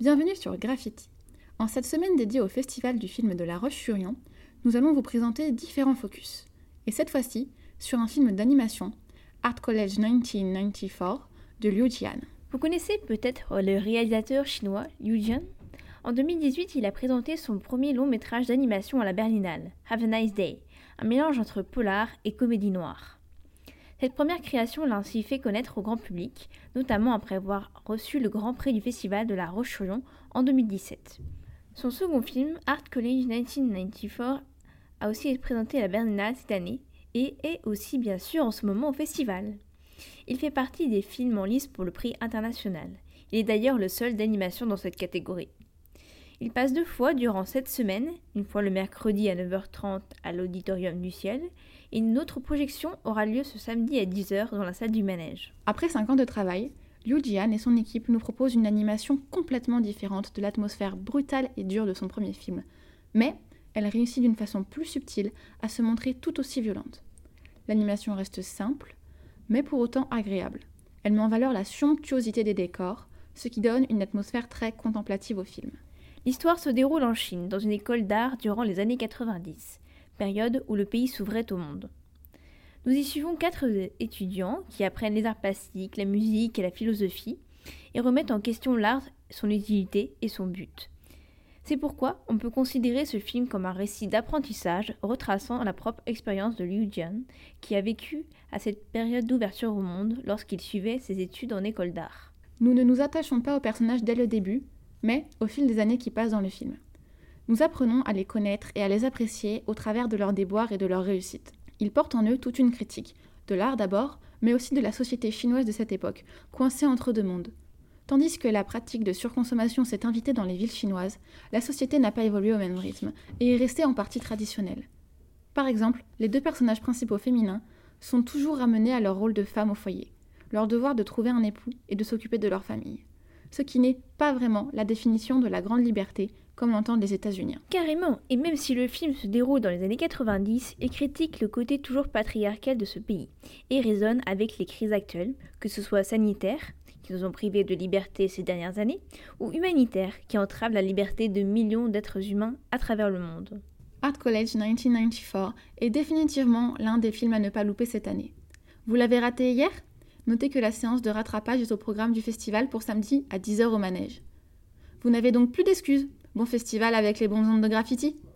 Bienvenue sur Graffiti. En cette semaine dédiée au festival du film de La Roche-sur-Yon, nous allons vous présenter différents focus. Et cette fois-ci, sur un film d'animation, Art College 1994 de Liu Jian. Vous connaissez peut-être le réalisateur chinois Liu Jian En 2018, il a présenté son premier long métrage d'animation à la Berlinale, Have a Nice Day, un mélange entre polar et comédie noire. Cette première création l'a ainsi fait connaître au grand public, notamment après avoir reçu le Grand Prix du Festival de la Roche-sur-Yon en 2017. Son second film, Art College 1994, a aussi été présenté à la Berlinale cette année et est aussi bien sûr en ce moment au festival. Il fait partie des films en lice pour le prix international. Il est d'ailleurs le seul d'animation dans cette catégorie. Il passe deux fois durant cette semaine, une fois le mercredi à 9h30 à l'Auditorium du Ciel, et une autre projection aura lieu ce samedi à 10h dans la salle du manège. Après 5 ans de travail, Liu Jian et son équipe nous proposent une animation complètement différente de l'atmosphère brutale et dure de son premier film. Mais elle réussit d'une façon plus subtile à se montrer tout aussi violente. L'animation reste simple, mais pour autant agréable. Elle met en valeur la somptuosité des décors, ce qui donne une atmosphère très contemplative au film. L'histoire se déroule en Chine, dans une école d'art durant les années 90, période où le pays s'ouvrait au monde. Nous y suivons quatre étudiants qui apprennent les arts plastiques, la musique et la philosophie, et remettent en question l'art, son utilité et son but. C'est pourquoi on peut considérer ce film comme un récit d'apprentissage retraçant la propre expérience de Liu Jian, qui a vécu à cette période d'ouverture au monde lorsqu'il suivait ses études en école d'art. Nous ne nous attachons pas aux personnages dès le début, mais au fil des années qui passent dans le film. Nous apprenons à les connaître et à les apprécier au travers de leurs déboires et de leurs réussites. Ils portent en eux toute une critique, de l'art d'abord, mais aussi de la société chinoise de cette époque, coincée entre deux mondes. Tandis que la pratique de surconsommation s'est invitée dans les villes chinoises, la société n'a pas évolué au même rythme et est restée en partie traditionnelle. Par exemple, les deux personnages principaux féminins sont toujours ramenés à leur rôle de femme au foyer, leur devoir de trouver un époux et de s'occuper de leur famille ce qui n'est pas vraiment la définition de la grande liberté comme l'entendent les États-Unis. Carrément, et même si le film se déroule dans les années 90, il critique le côté toujours patriarcal de ce pays, et résonne avec les crises actuelles, que ce soit sanitaires, qui nous ont privés de liberté ces dernières années, ou humanitaires, qui entravent la liberté de millions d'êtres humains à travers le monde. Art College 1994 est définitivement l'un des films à ne pas louper cette année. Vous l'avez raté hier? Notez que la séance de rattrapage est au programme du festival pour samedi à 10h au manège. Vous n'avez donc plus d'excuses. Bon festival avec les bons ondes de graffiti